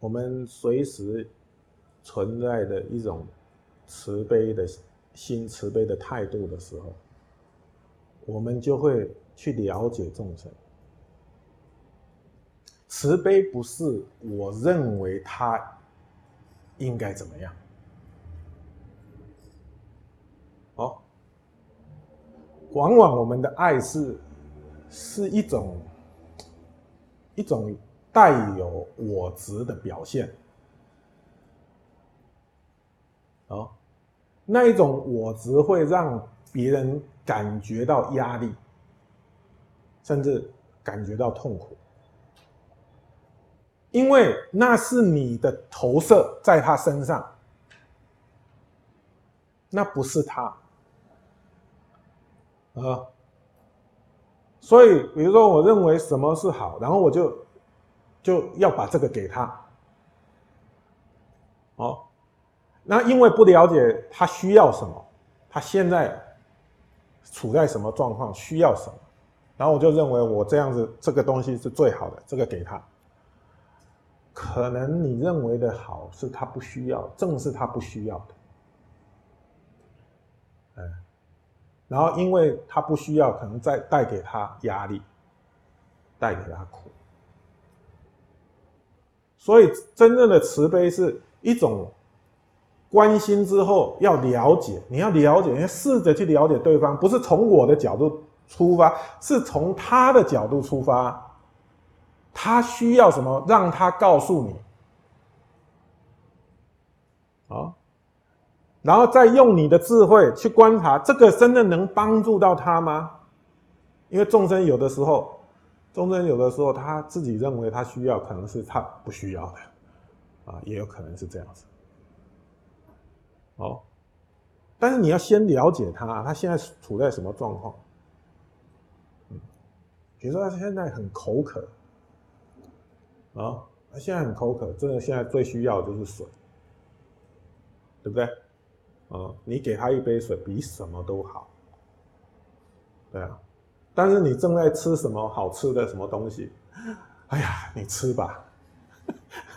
我们随时存在的一种慈悲的心、慈悲的态度的时候，我们就会去了解众生。慈悲不是我认为他应该怎么样，哦，往往我们的爱是是一种一种带有我执的表现，哦，那一种我执会让别人感觉到压力，甚至感觉到痛苦。因为那是你的投射在他身上，那不是他，啊，所以比如说我认为什么是好，然后我就就要把这个给他，哦，那因为不了解他需要什么，他现在处在什么状况，需要什么，然后我就认为我这样子这个东西是最好的，这个给他。可能你认为的好是他不需要，正是他不需要的，嗯，然后因为他不需要，可能再带给他压力，带给他苦，所以真正的慈悲是一种关心之后要了解，你要了解，你要试着去了解对方，不是从我的角度出发，是从他的角度出发。他需要什么？让他告诉你，啊，然后再用你的智慧去观察，这个真的能帮助到他吗？因为众生有的时候，众生有的时候他自己认为他需要，可能是他不需要的，啊，也有可能是这样子。哦，但是你要先了解他，他现在处在什么状况？比如说他现在很口渴。啊，他现在很口渴，真的现在最需要的就是水，对不对？啊，你给他一杯水比什么都好，对啊。但是你正在吃什么好吃的什么东西？哎呀，你吃吧，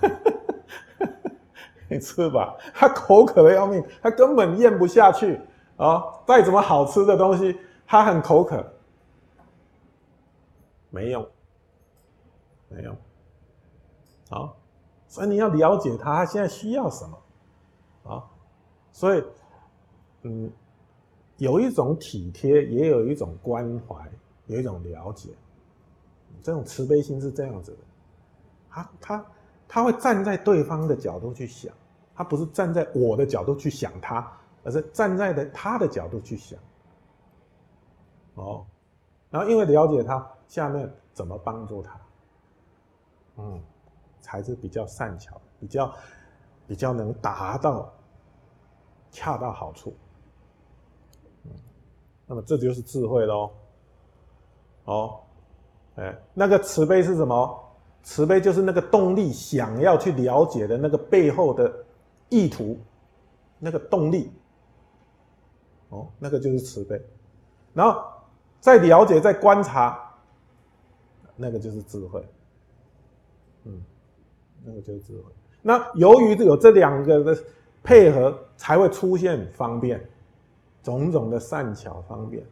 你吃吧。他口渴的要命，他根本咽不下去啊！再怎么好吃的东西，他很口渴，没用，没用。啊，所以你要了解他，他现在需要什么啊？所以，嗯，有一种体贴，也有一种关怀，有一种了解。这种慈悲心是这样子的，他他他会站在对方的角度去想，他不是站在我的角度去想他，而是站在的他的角度去想。哦，然后因为了解他，下面怎么帮助他？嗯。才是比较善巧，比较比较能达到恰到好处。嗯，那么这就是智慧喽。哦，哎，那个慈悲是什么？慈悲就是那个动力，想要去了解的那个背后的意图，那个动力。哦，那个就是慈悲。然后再了解，再观察，那个就是智慧。嗯。那个就是智慧。那由于有这两个的配合，才会出现方便，种种的善巧方便，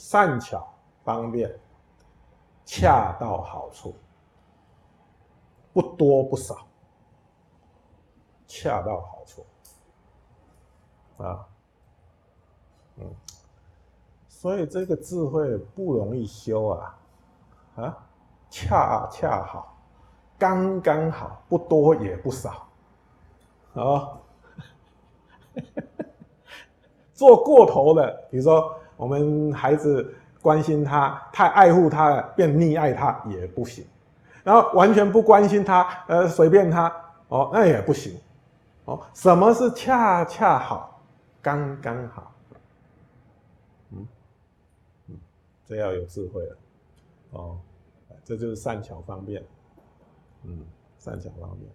善巧方便，恰到好处，不多不少，恰到好处，啊，嗯，所以这个智慧不容易修啊，啊，恰恰好。刚刚好，不多也不少，啊，做过头了，比如说我们孩子关心他，太爱护他了，变溺爱他也不行，然后完全不关心他，呃，随便他，哦，那也不行，哦，什么是恰恰好，刚刚好，嗯，嗯，这要有智慧了，哦，这就是善巧方便。嗯，善巧方便。